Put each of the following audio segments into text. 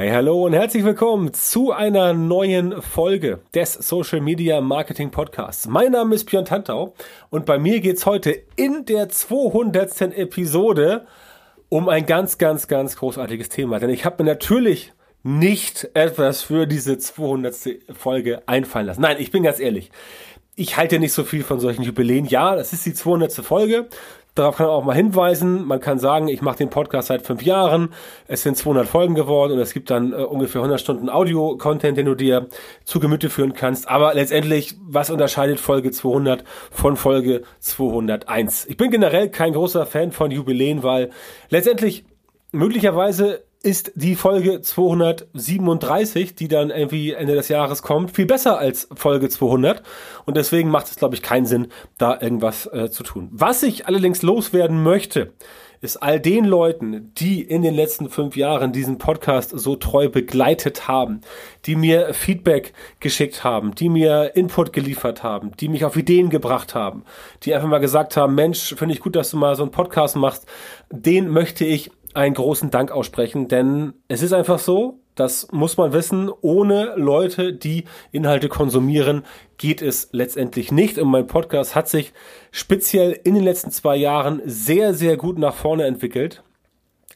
Hey, hallo und herzlich willkommen zu einer neuen Folge des Social Media Marketing Podcasts. Mein Name ist Björn Tantau und bei mir geht's heute in der 200. Episode um ein ganz, ganz, ganz großartiges Thema. Denn ich habe mir natürlich nicht etwas für diese 200. Folge einfallen lassen. Nein, ich bin ganz ehrlich. Ich halte nicht so viel von solchen Jubiläen. Ja, das ist die 200. Folge. Darauf kann man auch mal hinweisen. Man kann sagen, ich mache den Podcast seit fünf Jahren. Es sind 200 Folgen geworden und es gibt dann äh, ungefähr 100 Stunden Audio-Content, den du dir zu Gemüte führen kannst. Aber letztendlich, was unterscheidet Folge 200 von Folge 201? Ich bin generell kein großer Fan von Jubiläen, weil letztendlich möglicherweise ist die Folge 237, die dann irgendwie Ende des Jahres kommt, viel besser als Folge 200. Und deswegen macht es, glaube ich, keinen Sinn, da irgendwas äh, zu tun. Was ich allerdings loswerden möchte, ist all den Leuten, die in den letzten fünf Jahren diesen Podcast so treu begleitet haben, die mir Feedback geschickt haben, die mir Input geliefert haben, die mich auf Ideen gebracht haben, die einfach mal gesagt haben, Mensch, finde ich gut, dass du mal so einen Podcast machst, den möchte ich einen großen Dank aussprechen, denn es ist einfach so, das muss man wissen, ohne Leute, die Inhalte konsumieren, geht es letztendlich nicht. Und mein Podcast hat sich speziell in den letzten zwei Jahren sehr, sehr gut nach vorne entwickelt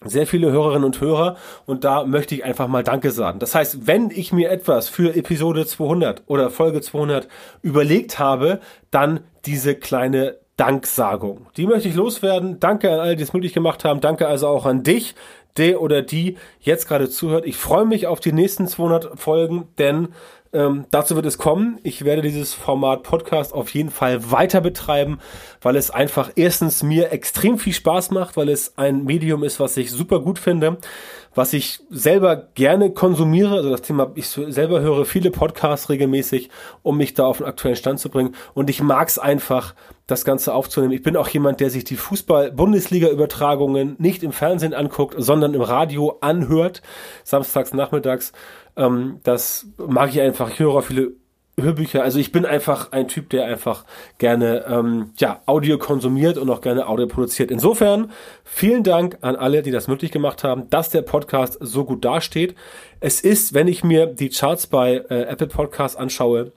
sehr viele Hörerinnen und Hörer und da möchte ich einfach mal Danke sagen. Das heißt, wenn ich mir etwas für Episode 200 oder Folge 200 überlegt habe, dann diese kleine Danksagung. Die möchte ich loswerden. Danke an alle, die es möglich gemacht haben. Danke also auch an dich, der oder die jetzt gerade zuhört. Ich freue mich auf die nächsten 200 Folgen, denn ähm, dazu wird es kommen. Ich werde dieses Format Podcast auf jeden Fall weiter betreiben, weil es einfach erstens mir extrem viel Spaß macht, weil es ein Medium ist, was ich super gut finde, was ich selber gerne konsumiere. Also das Thema, ich selber höre viele Podcasts regelmäßig, um mich da auf den aktuellen Stand zu bringen. Und ich mag es einfach, das Ganze aufzunehmen. Ich bin auch jemand, der sich die Fußball-Bundesliga-Übertragungen nicht im Fernsehen anguckt, sondern im Radio anhört, samstags nachmittags. Ähm, das mag ich einfach. Ich höre auch viele Hörbücher. Also ich bin einfach ein Typ, der einfach gerne ähm, ja, Audio konsumiert und auch gerne Audio produziert. Insofern vielen Dank an alle, die das möglich gemacht haben, dass der Podcast so gut dasteht. Es ist, wenn ich mir die Charts bei äh, Apple Podcasts anschaue,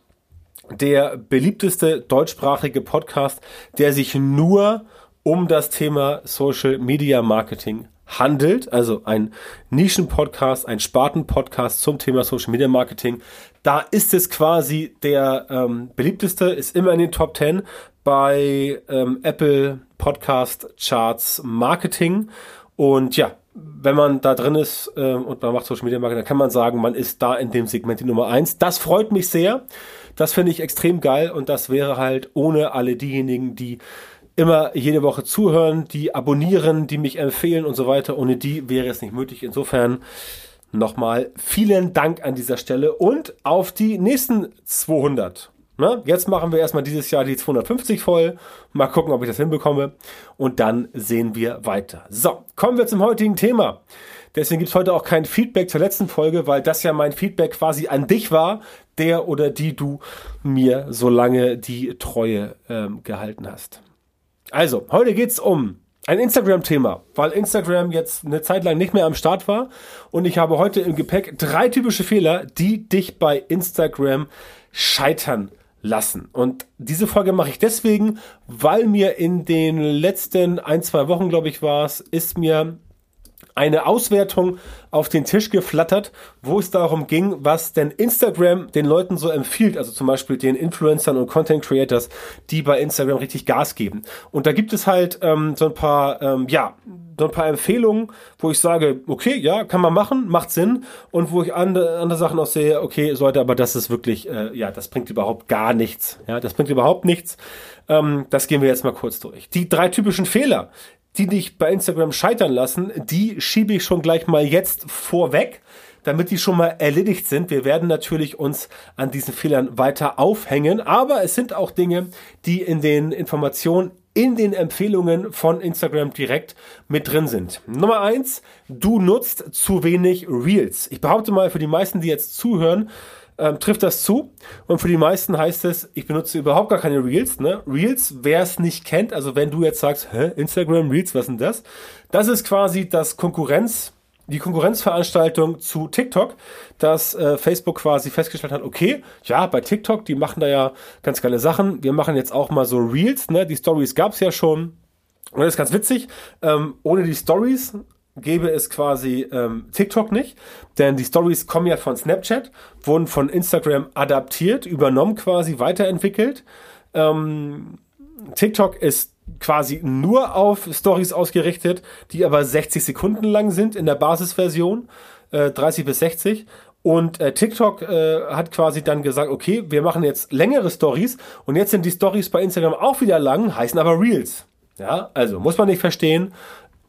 der beliebteste deutschsprachige Podcast, der sich nur um das Thema Social Media Marketing handelt, also ein Nischen-Podcast, ein Sparten-Podcast zum Thema Social Media Marketing. Da ist es quasi der ähm, beliebteste, ist immer in den Top 10 bei ähm, Apple Podcast Charts Marketing. Und ja, wenn man da drin ist äh, und man macht Social Media Marketing, dann kann man sagen, man ist da in dem Segment die Nummer eins. Das freut mich sehr. Das finde ich extrem geil und das wäre halt ohne alle diejenigen, die immer jede Woche zuhören, die abonnieren, die mich empfehlen und so weiter. Ohne die wäre es nicht möglich. Insofern nochmal vielen Dank an dieser Stelle und auf die nächsten 200. Ne? Jetzt machen wir erstmal dieses Jahr die 250 voll. Mal gucken, ob ich das hinbekomme. Und dann sehen wir weiter. So, kommen wir zum heutigen Thema. Deswegen gibt's heute auch kein Feedback zur letzten Folge, weil das ja mein Feedback quasi an dich war, der oder die du mir so lange die Treue ähm, gehalten hast. Also, heute geht's um ein Instagram-Thema, weil Instagram jetzt eine Zeit lang nicht mehr am Start war. Und ich habe heute im Gepäck drei typische Fehler, die dich bei Instagram scheitern lassen. Und diese Folge mache ich deswegen, weil mir in den letzten ein, zwei Wochen, glaube ich, war es, ist mir eine Auswertung auf den Tisch geflattert, wo es darum ging, was denn Instagram den Leuten so empfiehlt, also zum Beispiel den Influencern und Content Creators, die bei Instagram richtig Gas geben. Und da gibt es halt ähm, so ein paar, ähm, ja, so ein paar Empfehlungen, wo ich sage, okay, ja, kann man machen, macht Sinn, und wo ich andere, andere Sachen auch sehe, okay, sollte, aber das ist wirklich, äh, ja, das bringt überhaupt gar nichts. Ja, das bringt überhaupt nichts. Ähm, das gehen wir jetzt mal kurz durch. Die drei typischen Fehler, die dich bei Instagram scheitern lassen, die schiebe ich schon gleich mal jetzt vorweg, damit die schon mal erledigt sind. Wir werden natürlich uns an diesen Fehlern weiter aufhängen, aber es sind auch Dinge, die in den Informationen in den Empfehlungen von Instagram direkt mit drin sind. Nummer eins, du nutzt zu wenig Reels. Ich behaupte mal, für die meisten, die jetzt zuhören, ähm, trifft das zu. Und für die meisten heißt es, ich benutze überhaupt gar keine Reels. Ne? Reels, wer es nicht kennt, also wenn du jetzt sagst, hä, Instagram Reels, was denn das? Das ist quasi das Konkurrenz die Konkurrenzveranstaltung zu TikTok, dass äh, Facebook quasi festgestellt hat, okay, ja, bei TikTok, die machen da ja ganz geile Sachen. Wir machen jetzt auch mal so Reels, ne? Die Stories gab's ja schon. Und das ist ganz witzig. Ähm, ohne die Stories gäbe es quasi ähm, TikTok nicht, denn die Stories kommen ja von Snapchat, wurden von Instagram adaptiert, übernommen quasi, weiterentwickelt. Ähm, TikTok ist quasi nur auf Stories ausgerichtet, die aber 60 Sekunden lang sind in der Basisversion, äh, 30 bis 60. Und äh, TikTok äh, hat quasi dann gesagt, okay, wir machen jetzt längere Stories und jetzt sind die Stories bei Instagram auch wieder lang, heißen aber Reels. Ja, also muss man nicht verstehen.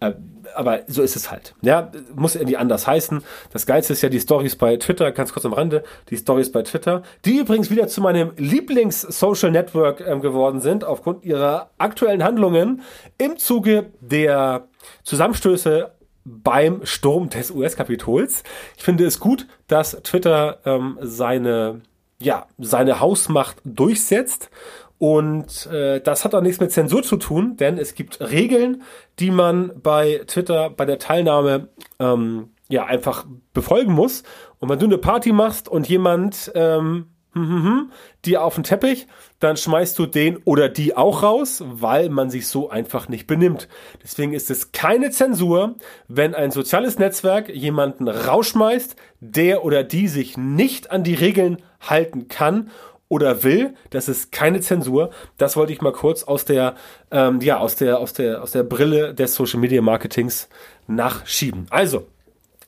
Äh, aber so ist es halt. Ja, muss irgendwie anders heißen. Das Geilste ist ja die Stories bei Twitter, ganz kurz am Rande, die Stories bei Twitter, die übrigens wieder zu meinem Lieblings-Social Network ähm, geworden sind, aufgrund ihrer aktuellen Handlungen im Zuge der Zusammenstöße beim Sturm des US-Kapitols. Ich finde es gut, dass Twitter ähm, seine, ja, seine Hausmacht durchsetzt und äh, das hat auch nichts mit Zensur zu tun, denn es gibt Regeln, die man bei Twitter bei der Teilnahme ähm, ja einfach befolgen muss. Und wenn du eine Party machst und jemand ähm, hm, hm, hm, dir auf den Teppich, dann schmeißt du den oder die auch raus, weil man sich so einfach nicht benimmt. Deswegen ist es keine Zensur, wenn ein soziales Netzwerk jemanden rausschmeißt, der oder die sich nicht an die Regeln halten kann oder will. Das ist keine Zensur. Das wollte ich mal kurz aus der, ähm, ja, aus der, aus der, aus der Brille des Social Media Marketings nachschieben. Also,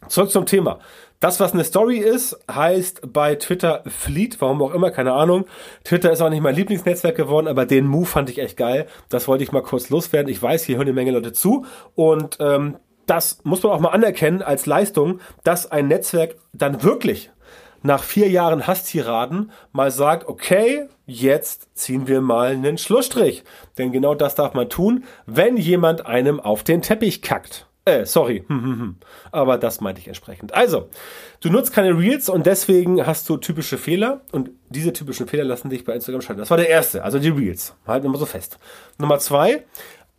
zurück zum Thema. Das, was eine Story ist, heißt bei Twitter Fleet, warum auch immer, keine Ahnung. Twitter ist auch nicht mein Lieblingsnetzwerk geworden, aber den Move fand ich echt geil. Das wollte ich mal kurz loswerden. Ich weiß, hier hören eine Menge Leute zu und ähm, das muss man auch mal anerkennen als Leistung, dass ein Netzwerk dann wirklich nach vier Jahren Hasstiraden mal sagt, okay, jetzt ziehen wir mal einen Schlussstrich. Denn genau das darf man tun, wenn jemand einem auf den Teppich kackt. Äh, sorry. Aber das meinte ich entsprechend. Also, du nutzt keine Reels und deswegen hast du typische Fehler und diese typischen Fehler lassen dich bei Instagram schalten. Das war der erste, also die Reels. Halten wir mal so fest. Nummer zwei,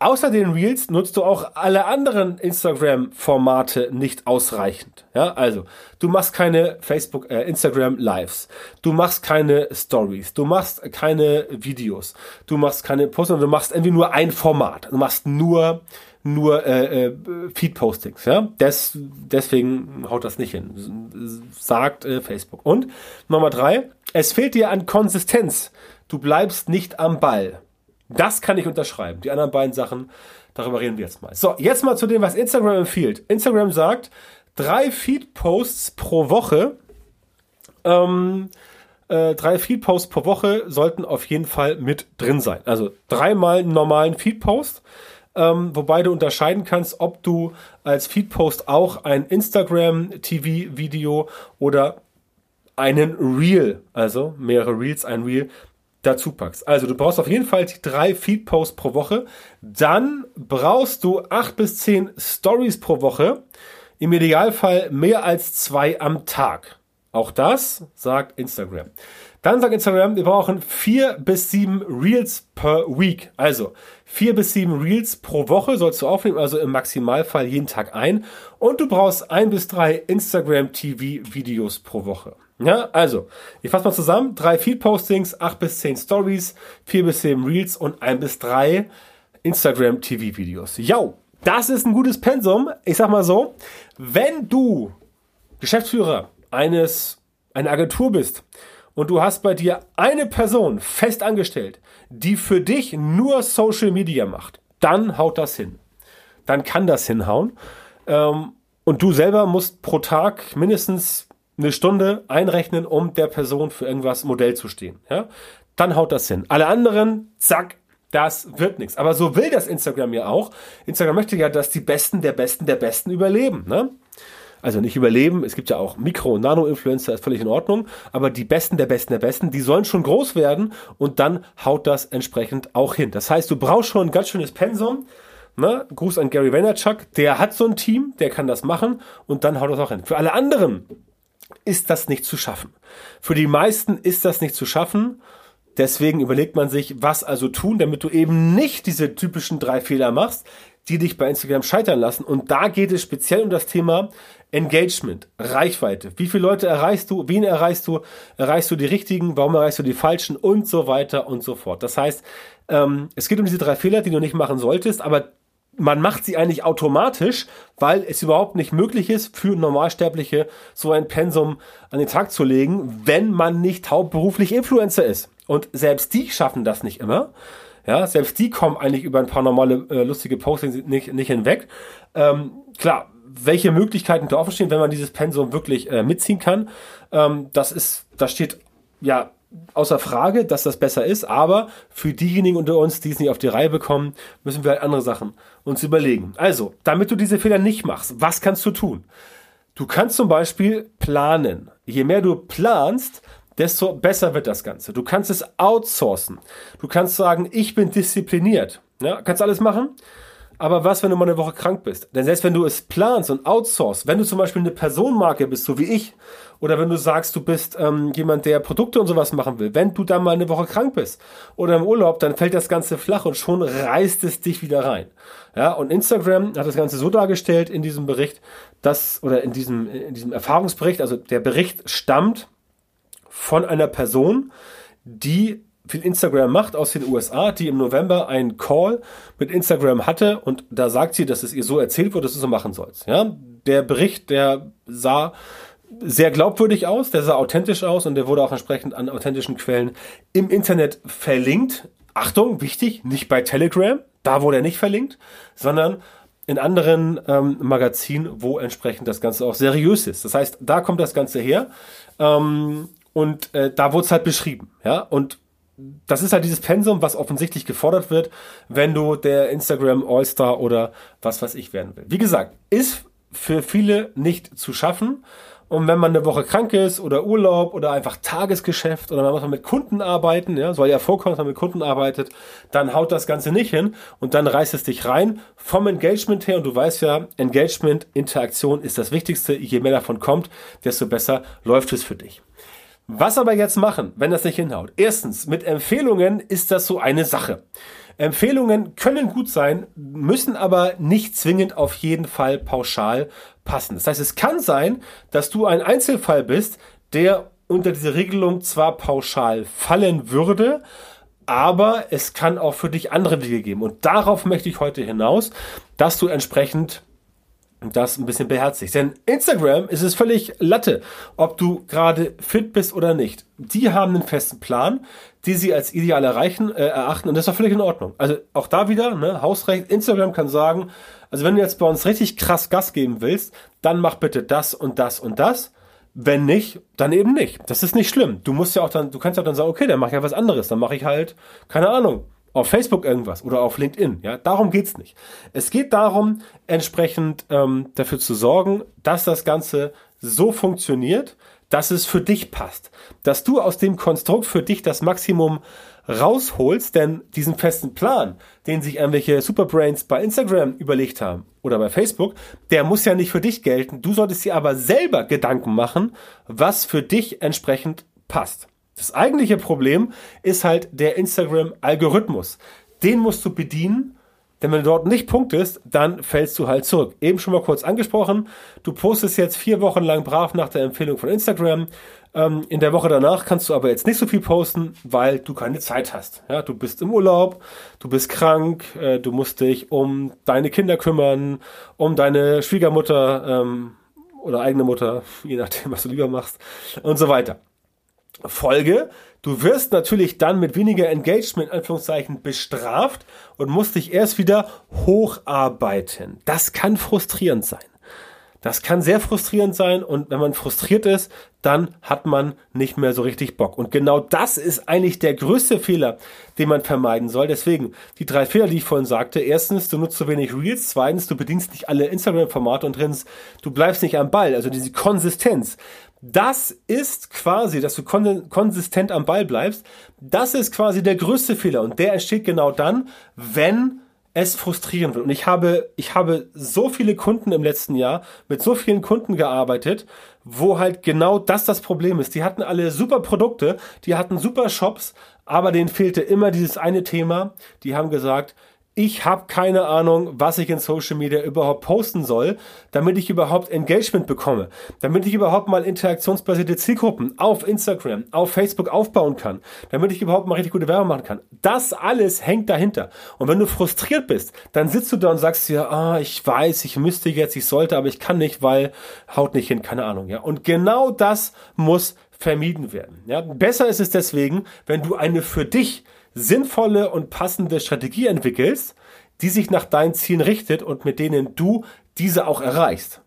Außer den Reels nutzt du auch alle anderen Instagram-Formate nicht ausreichend. Ja, also du machst keine Facebook, äh, Instagram Lives, du machst keine Stories, du machst keine Videos, du machst keine Posts, du machst irgendwie nur ein Format. Du machst nur nur äh, äh, Feed-Postings. Ja, Des, deswegen haut das nicht hin, sagt äh, Facebook. Und Nummer drei: Es fehlt dir an Konsistenz. Du bleibst nicht am Ball. Das kann ich unterschreiben. Die anderen beiden Sachen, darüber reden wir jetzt mal. So, jetzt mal zu dem, was Instagram empfiehlt. Instagram sagt, drei Feed-Posts pro Woche. Ähm, äh, drei Feed-Posts pro Woche sollten auf jeden Fall mit drin sein. Also dreimal einen normalen Feed-Post. Ähm, wobei du unterscheiden kannst, ob du als Feed-Post auch ein Instagram-TV-Video oder einen Reel, also mehrere Reels, ein Reel dazu packst. Also du brauchst auf jeden Fall drei Feed-Posts pro Woche. Dann brauchst du acht bis zehn Stories pro Woche. Im Idealfall mehr als zwei am Tag. Auch das sagt Instagram. Dann sagt Instagram, wir brauchen vier bis sieben Reels per Week. Also vier bis sieben Reels pro Woche sollst du aufnehmen, also im Maximalfall jeden Tag ein. Und du brauchst ein bis drei Instagram TV Videos pro Woche. Ja, also, ich fasse mal zusammen. Drei Feed-Postings, acht bis zehn Stories, vier bis sieben Reels und ein bis drei Instagram-TV-Videos. Ja, das ist ein gutes Pensum. Ich sag mal so, wenn du Geschäftsführer eines, einer Agentur bist und du hast bei dir eine Person fest angestellt, die für dich nur Social Media macht, dann haut das hin. Dann kann das hinhauen. Ähm, und du selber musst pro Tag mindestens eine Stunde einrechnen, um der Person für irgendwas Modell zu stehen. Ja? Dann haut das hin. Alle anderen, zack, das wird nichts. Aber so will das Instagram ja auch. Instagram möchte ja, dass die Besten der Besten der Besten überleben. Ne? Also nicht überleben, es gibt ja auch Mikro- und Nano-Influencer, ist völlig in Ordnung, aber die Besten der Besten der Besten, die sollen schon groß werden und dann haut das entsprechend auch hin. Das heißt, du brauchst schon ein ganz schönes Pensum. Ne? Gruß an Gary Vaynerchuk, der hat so ein Team, der kann das machen und dann haut das auch hin. Für alle anderen, ist das nicht zu schaffen. Für die meisten ist das nicht zu schaffen. Deswegen überlegt man sich, was also tun, damit du eben nicht diese typischen drei Fehler machst. die dich bei Instagram scheitern lassen. Und da geht es speziell um das Thema Engagement, Reichweite. Wie viele Leute erreichst du? Wen erreichst du? Erreichst du die richtigen? Warum erreichst du die falschen? Und so weiter und so fort. Das heißt, ähm, es geht um diese drei Fehler, die du nicht machen solltest, aber man macht sie eigentlich automatisch, weil es überhaupt nicht möglich ist, für Normalsterbliche so ein Pensum an den Tag zu legen, wenn man nicht hauptberuflich Influencer ist. Und selbst die schaffen das nicht immer. Ja, selbst die kommen eigentlich über ein paar normale, äh, lustige Postings nicht, nicht hinweg. Ähm, klar, welche Möglichkeiten da offen stehen, wenn man dieses Pensum wirklich äh, mitziehen kann, ähm, das ist, das steht ja außer Frage, dass das besser ist, aber für diejenigen unter uns, die es nicht auf die Reihe bekommen, müssen wir halt andere Sachen uns überlegen. Also, damit du diese Fehler nicht machst, was kannst du tun? Du kannst zum Beispiel planen. Je mehr du planst, desto besser wird das Ganze. Du kannst es outsourcen. Du kannst sagen, ich bin diszipliniert. Ja, kannst alles machen. Aber was, wenn du mal eine Woche krank bist? Denn selbst wenn du es planst und outsourcest, wenn du zum Beispiel eine Personenmarke bist, so wie ich, oder wenn du sagst, du bist ähm, jemand, der Produkte und sowas machen will, wenn du dann mal eine Woche krank bist oder im Urlaub, dann fällt das Ganze flach und schon reißt es dich wieder rein. Ja, und Instagram hat das Ganze so dargestellt in diesem Bericht, dass, oder in diesem, in diesem Erfahrungsbericht, also der Bericht stammt von einer Person, die viel Instagram macht aus den USA, die im November einen Call mit Instagram hatte und da sagt sie, dass es ihr so erzählt wurde, dass du so machen sollst. Ja, der Bericht, der sah sehr glaubwürdig aus, der sah authentisch aus und der wurde auch entsprechend an authentischen Quellen im Internet verlinkt. Achtung, wichtig, nicht bei Telegram, da wurde er nicht verlinkt, sondern in anderen ähm, Magazinen, wo entsprechend das Ganze auch seriös ist. Das heißt, da kommt das Ganze her ähm, und äh, da wurde es halt beschrieben. Ja, und das ist halt dieses Pensum, was offensichtlich gefordert wird, wenn du der Instagram All-Star oder was weiß ich werden will. Wie gesagt, ist für viele nicht zu schaffen. Und wenn man eine Woche krank ist oder Urlaub oder einfach Tagesgeschäft oder man muss mit Kunden arbeiten, ja, soll ja vorkommen, dass man mit Kunden arbeitet, dann haut das Ganze nicht hin und dann reißt es dich rein vom Engagement her. Und du weißt ja, Engagement, Interaktion ist das Wichtigste. Je mehr davon kommt, desto besser läuft es für dich. Was aber jetzt machen, wenn das nicht hinhaut? Erstens, mit Empfehlungen ist das so eine Sache. Empfehlungen können gut sein, müssen aber nicht zwingend auf jeden Fall pauschal passen. Das heißt, es kann sein, dass du ein Einzelfall bist, der unter diese Regelung zwar pauschal fallen würde, aber es kann auch für dich andere Wege geben. Und darauf möchte ich heute hinaus, dass du entsprechend das ein bisschen beherzigt. Denn Instagram ist es völlig Latte, ob du gerade fit bist oder nicht. Die haben einen festen Plan, die sie als ideal erreichen, äh, erachten und das ist auch völlig in Ordnung. Also auch da wieder, ne, Hausrecht, Instagram kann sagen, also wenn du jetzt bei uns richtig krass Gas geben willst, dann mach bitte das und das und das. Wenn nicht, dann eben nicht. Das ist nicht schlimm. Du musst ja auch dann, du kannst ja dann sagen, okay, dann mach ich ja was anderes. Dann mache ich halt, keine Ahnung, auf Facebook irgendwas oder auf LinkedIn. Ja, darum geht's nicht. Es geht darum, entsprechend ähm, dafür zu sorgen, dass das Ganze so funktioniert, dass es für dich passt, dass du aus dem Konstrukt für dich das Maximum rausholst, denn diesen festen Plan, den sich irgendwelche Superbrains bei Instagram überlegt haben oder bei Facebook, der muss ja nicht für dich gelten. Du solltest dir aber selber Gedanken machen, was für dich entsprechend passt. Das eigentliche Problem ist halt der Instagram-Algorithmus. Den musst du bedienen, denn wenn du dort nicht punktest, dann fällst du halt zurück. Eben schon mal kurz angesprochen, du postest jetzt vier Wochen lang brav nach der Empfehlung von Instagram. Ähm, in der Woche danach kannst du aber jetzt nicht so viel posten, weil du keine Zeit hast. Ja, du bist im Urlaub, du bist krank, äh, du musst dich um deine Kinder kümmern, um deine Schwiegermutter ähm, oder eigene Mutter, je nachdem, was du lieber machst und so weiter. Folge, du wirst natürlich dann mit weniger Engagement Anführungszeichen bestraft und musst dich erst wieder hocharbeiten. Das kann frustrierend sein. Das kann sehr frustrierend sein und wenn man frustriert ist, dann hat man nicht mehr so richtig Bock. Und genau das ist eigentlich der größte Fehler, den man vermeiden soll. Deswegen die drei Fehler, die ich vorhin sagte. Erstens, du nutzt zu wenig Reels. Zweitens, du bedienst nicht alle Instagram-Formate und drittens, du bleibst nicht am Ball. Also diese Konsistenz. Das ist quasi, dass du konsistent am Ball bleibst. Das ist quasi der größte Fehler und der entsteht genau dann, wenn es frustrieren wird. Und ich habe, ich habe so viele Kunden im letzten Jahr mit so vielen Kunden gearbeitet, wo halt genau das das Problem ist. Die hatten alle super Produkte, die hatten super Shops, aber denen fehlte immer dieses eine Thema. Die haben gesagt, ich habe keine Ahnung, was ich in Social Media überhaupt posten soll, damit ich überhaupt Engagement bekomme, damit ich überhaupt mal interaktionsbasierte Zielgruppen auf Instagram, auf Facebook aufbauen kann, damit ich überhaupt mal richtig gute Werbung machen kann. Das alles hängt dahinter. Und wenn du frustriert bist, dann sitzt du da und sagst dir, ah, ich weiß, ich müsste jetzt, ich sollte, aber ich kann nicht, weil haut nicht hin, keine Ahnung, ja. Und genau das muss vermieden werden. Ja, besser ist es deswegen, wenn du eine für dich sinnvolle und passende Strategie entwickelst, die sich nach deinen Zielen richtet und mit denen du diese auch erreichst.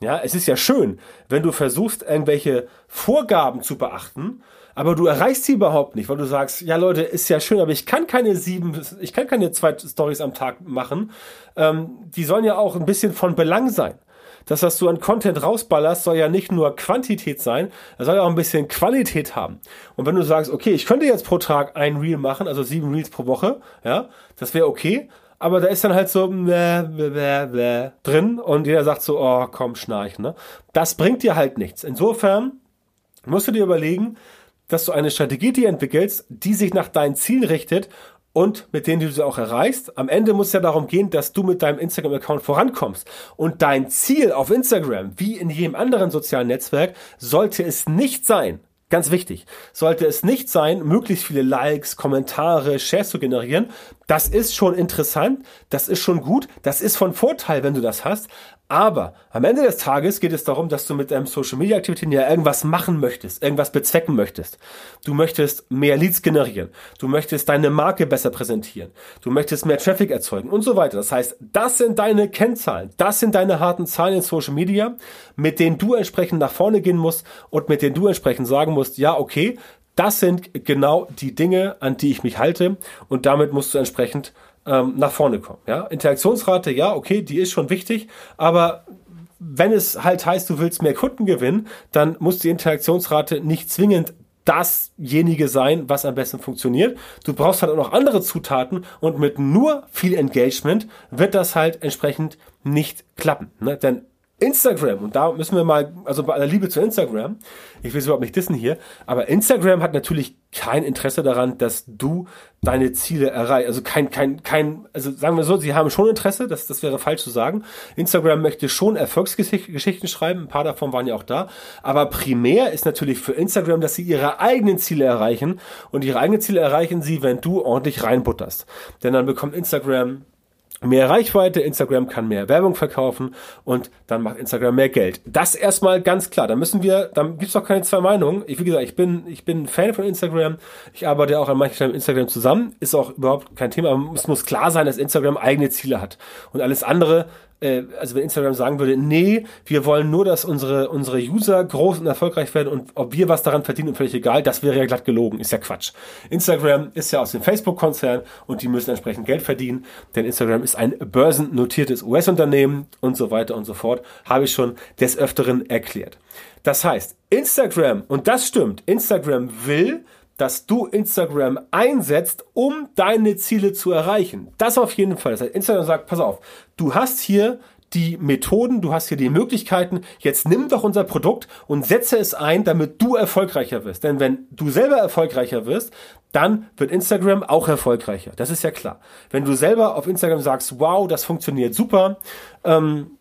Ja, es ist ja schön, wenn du versuchst, irgendwelche Vorgaben zu beachten, aber du erreichst sie überhaupt nicht, weil du sagst, ja Leute, ist ja schön, aber ich kann keine sieben, ich kann keine zwei Stories am Tag machen. Ähm, die sollen ja auch ein bisschen von Belang sein das, was du an Content rausballerst, soll ja nicht nur Quantität sein, es soll ja auch ein bisschen Qualität haben. Und wenn du sagst, okay, ich könnte jetzt pro Tag ein Reel machen, also sieben Reels pro Woche, ja, das wäre okay, aber da ist dann halt so bläh, bläh, bläh, drin und jeder sagt so, oh, komm, schnarch, ne? Das bringt dir halt nichts. Insofern musst du dir überlegen, dass du eine Strategie dir entwickelst, die sich nach deinen Zielen richtet und mit denen du sie auch erreichst. Am Ende muss es ja darum gehen, dass du mit deinem Instagram-Account vorankommst. Und dein Ziel auf Instagram, wie in jedem anderen sozialen Netzwerk, sollte es nicht sein, Ganz wichtig, sollte es nicht sein, möglichst viele Likes, Kommentare, Shares zu generieren. Das ist schon interessant, das ist schon gut, das ist von Vorteil, wenn du das hast. Aber am Ende des Tages geht es darum, dass du mit deinem Social Media Aktivitäten ja irgendwas machen möchtest, irgendwas bezwecken möchtest. Du möchtest mehr Leads generieren. Du möchtest deine Marke besser präsentieren. Du möchtest mehr Traffic erzeugen und so weiter. Das heißt, das sind deine Kennzahlen. Das sind deine harten Zahlen in Social Media, mit denen du entsprechend nach vorne gehen musst und mit denen du entsprechend sagen musst, ja, okay, das sind genau die Dinge, an die ich mich halte und damit musst du entsprechend ähm, nach vorne kommen. Ja? Interaktionsrate, ja, okay, die ist schon wichtig, aber wenn es halt heißt, du willst mehr Kunden gewinnen, dann muss die Interaktionsrate nicht zwingend dasjenige sein, was am besten funktioniert. Du brauchst halt auch noch andere Zutaten und mit nur viel Engagement wird das halt entsprechend nicht klappen. Ne? Denn Instagram, und da müssen wir mal, also bei aller Liebe zu Instagram, ich will es überhaupt nicht dissen hier, aber Instagram hat natürlich kein Interesse daran, dass du deine Ziele erreichst. Also kein, kein, kein, also sagen wir so, sie haben schon Interesse, das, das wäre falsch zu sagen. Instagram möchte schon Erfolgsgeschichten schreiben, ein paar davon waren ja auch da, aber primär ist natürlich für Instagram, dass sie ihre eigenen Ziele erreichen und ihre eigenen Ziele erreichen sie, wenn du ordentlich reinbutterst. Denn dann bekommt Instagram mehr Reichweite, Instagram kann mehr Werbung verkaufen und dann macht Instagram mehr Geld. Das erstmal ganz klar. Da müssen wir, da gibt's doch keine zwei Meinungen. Ich, wie gesagt, ich bin, ich bin Fan von Instagram. Ich arbeite auch an manchen Stellen mit Instagram zusammen. Ist auch überhaupt kein Thema. Aber es muss klar sein, dass Instagram eigene Ziele hat. Und alles andere äh, also wenn Instagram sagen würde, nee, wir wollen nur, dass unsere, unsere User groß und erfolgreich werden und ob wir was daran verdienen, völlig egal, das wäre ja glatt gelogen, ist ja Quatsch. Instagram ist ja aus dem Facebook-Konzern und die müssen entsprechend Geld verdienen, denn Instagram ist ein börsennotiertes US-Unternehmen und so weiter und so fort, habe ich schon des Öfteren erklärt. Das heißt, Instagram, und das stimmt, Instagram will, dass du Instagram einsetzt, um deine Ziele zu erreichen. Das auf jeden Fall. Das heißt, Instagram sagt, pass auf, du hast hier die Methoden, du hast hier die Möglichkeiten, jetzt nimm doch unser Produkt und setze es ein, damit du erfolgreicher wirst. Denn wenn du selber erfolgreicher wirst, dann wird Instagram auch erfolgreicher. Das ist ja klar. Wenn du selber auf Instagram sagst, wow, das funktioniert super, ähm,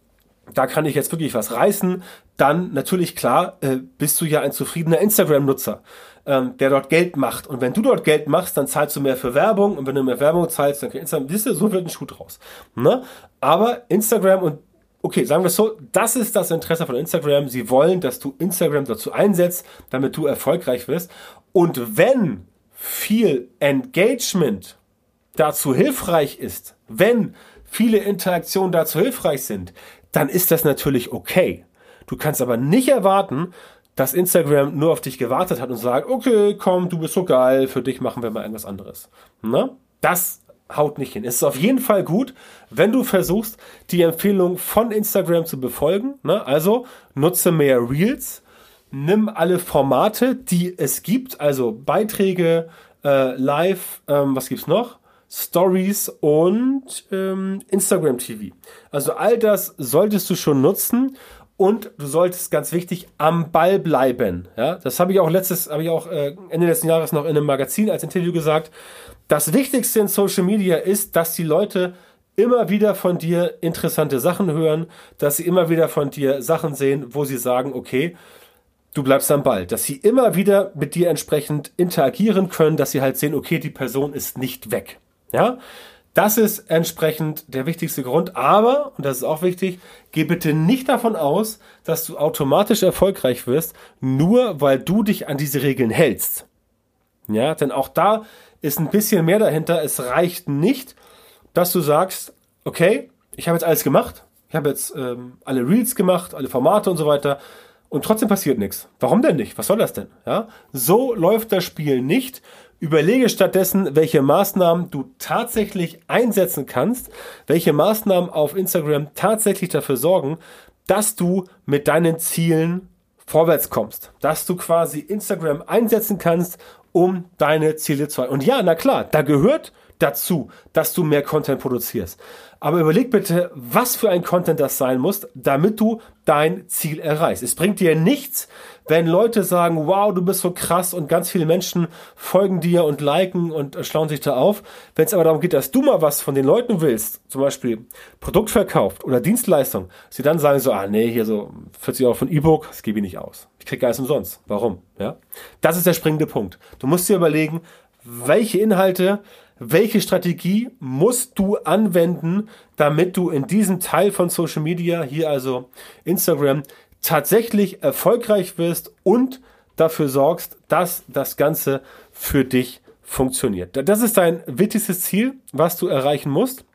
da kann ich jetzt wirklich was reißen, dann natürlich klar, äh, bist du ja ein zufriedener Instagram-Nutzer ähm, der dort Geld macht. Und wenn du dort Geld machst, dann zahlst du mehr für Werbung. Und wenn du mehr Werbung zahlst, dann Instagram, siehst du, so wird ein Schuh draus. Ne? Aber Instagram und Okay, sagen wir es so, das ist das Interesse von Instagram. Sie wollen, dass du Instagram dazu einsetzt, damit du erfolgreich wirst. Und wenn viel Engagement dazu hilfreich ist, wenn viele Interaktionen dazu hilfreich sind, dann ist das natürlich okay. Du kannst aber nicht erwarten, dass Instagram nur auf dich gewartet hat und sagt, okay, komm, du bist so geil, für dich machen wir mal irgendwas anderes. Ne? Das haut nicht hin. Es ist auf jeden Fall gut, wenn du versuchst, die Empfehlung von Instagram zu befolgen. Ne? Also nutze mehr Reels, nimm alle Formate, die es gibt, also Beiträge, äh, Live, ähm, was gibt's noch? Stories und ähm, Instagram TV. Also all das solltest du schon nutzen und du solltest ganz wichtig am Ball bleiben. Ja, das habe ich auch letztes, habe ich auch äh, Ende letzten Jahres noch in einem Magazin als Interview gesagt. Das Wichtigste in Social Media ist, dass die Leute immer wieder von dir interessante Sachen hören, dass sie immer wieder von dir Sachen sehen, wo sie sagen, okay, du bleibst am Ball, dass sie immer wieder mit dir entsprechend interagieren können, dass sie halt sehen, okay, die Person ist nicht weg. Ja? Das ist entsprechend der wichtigste Grund. Aber, und das ist auch wichtig, geh bitte nicht davon aus, dass du automatisch erfolgreich wirst, nur weil du dich an diese Regeln hältst. Ja, denn auch da ist ein bisschen mehr dahinter. Es reicht nicht, dass du sagst, okay, ich habe jetzt alles gemacht. Ich habe jetzt ähm, alle Reels gemacht, alle Formate und so weiter. Und trotzdem passiert nichts. Warum denn nicht? Was soll das denn? Ja? So läuft das Spiel nicht. Überlege stattdessen, welche Maßnahmen du tatsächlich einsetzen kannst, welche Maßnahmen auf Instagram tatsächlich dafür sorgen, dass du mit deinen Zielen vorwärts kommst, dass du quasi Instagram einsetzen kannst, um deine Ziele zu erreichen. Und ja, na klar, da gehört dazu, dass du mehr Content produzierst. Aber überleg bitte, was für ein Content das sein muss, damit du dein Ziel erreichst. Es bringt dir nichts, wenn Leute sagen, wow, du bist so krass und ganz viele Menschen folgen dir und liken und schlauen sich da auf. Wenn es aber darum geht, dass du mal was von den Leuten willst, zum Beispiel Produkt verkauft oder Dienstleistung, sie dann sagen so, ah nee, hier so 40 Euro von E-Book, das gebe ich nicht aus. Ich kriege alles umsonst. Warum? Ja? Das ist der springende Punkt. Du musst dir überlegen, welche Inhalte welche Strategie musst du anwenden, damit du in diesem Teil von Social Media, hier also Instagram, tatsächlich erfolgreich wirst und dafür sorgst, dass das Ganze für dich funktioniert. Das ist dein wichtigstes Ziel, was du erreichen musst,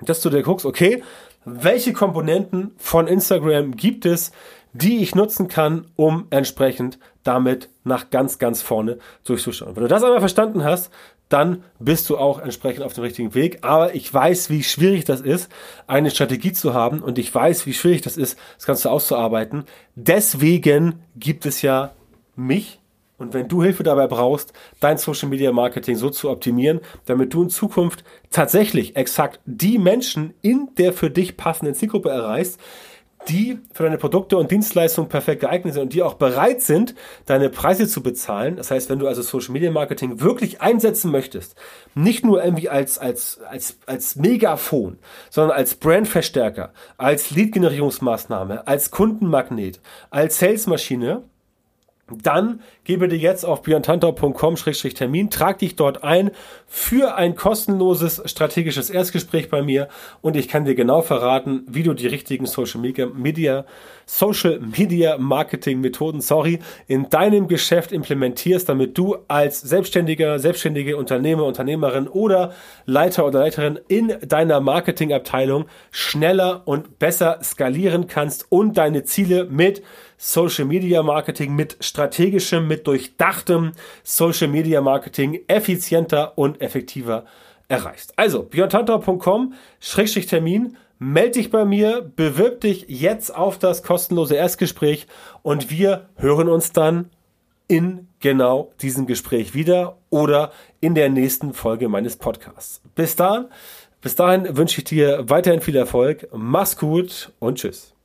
dass du dir guckst, okay, welche Komponenten von Instagram gibt es, die ich nutzen kann, um entsprechend damit nach ganz, ganz vorne durchzuschauen. Wenn du das einmal verstanden hast, dann bist du auch entsprechend auf dem richtigen Weg. Aber ich weiß, wie schwierig das ist, eine Strategie zu haben und ich weiß, wie schwierig das ist, das Ganze auszuarbeiten. Deswegen gibt es ja mich. Und wenn du Hilfe dabei brauchst, dein Social Media Marketing so zu optimieren, damit du in Zukunft tatsächlich exakt die Menschen in der für dich passenden Zielgruppe erreichst, die für deine Produkte und Dienstleistungen perfekt geeignet sind und die auch bereit sind, deine Preise zu bezahlen. Das heißt, wenn du also Social Media Marketing wirklich einsetzen möchtest, nicht nur irgendwie als, als, als, als Megafon, sondern als Brandverstärker, als Lead-Generierungsmaßnahme, als Kundenmagnet, als Salesmaschine, dann gebe dir jetzt auf björntantau.com-termin, trag dich dort ein für ein kostenloses strategisches Erstgespräch bei mir und ich kann dir genau verraten, wie du die richtigen Social Media, Social Media Marketing Methoden, sorry, in deinem Geschäft implementierst, damit du als Selbstständiger, selbstständige Unternehmer, Unternehmerin oder Leiter oder Leiterin in deiner Marketingabteilung schneller und besser skalieren kannst und deine Ziele mit Social Media Marketing mit strategischem, mit durchdachtem Social Media Marketing effizienter und effektiver erreichst. Also, björntantau.com, Melde dich bei mir, bewirb dich jetzt auf das kostenlose Erstgespräch und wir hören uns dann in genau diesem Gespräch wieder oder in der nächsten Folge meines Podcasts. Bis dahin, bis dahin wünsche ich dir weiterhin viel Erfolg, mach's gut und tschüss.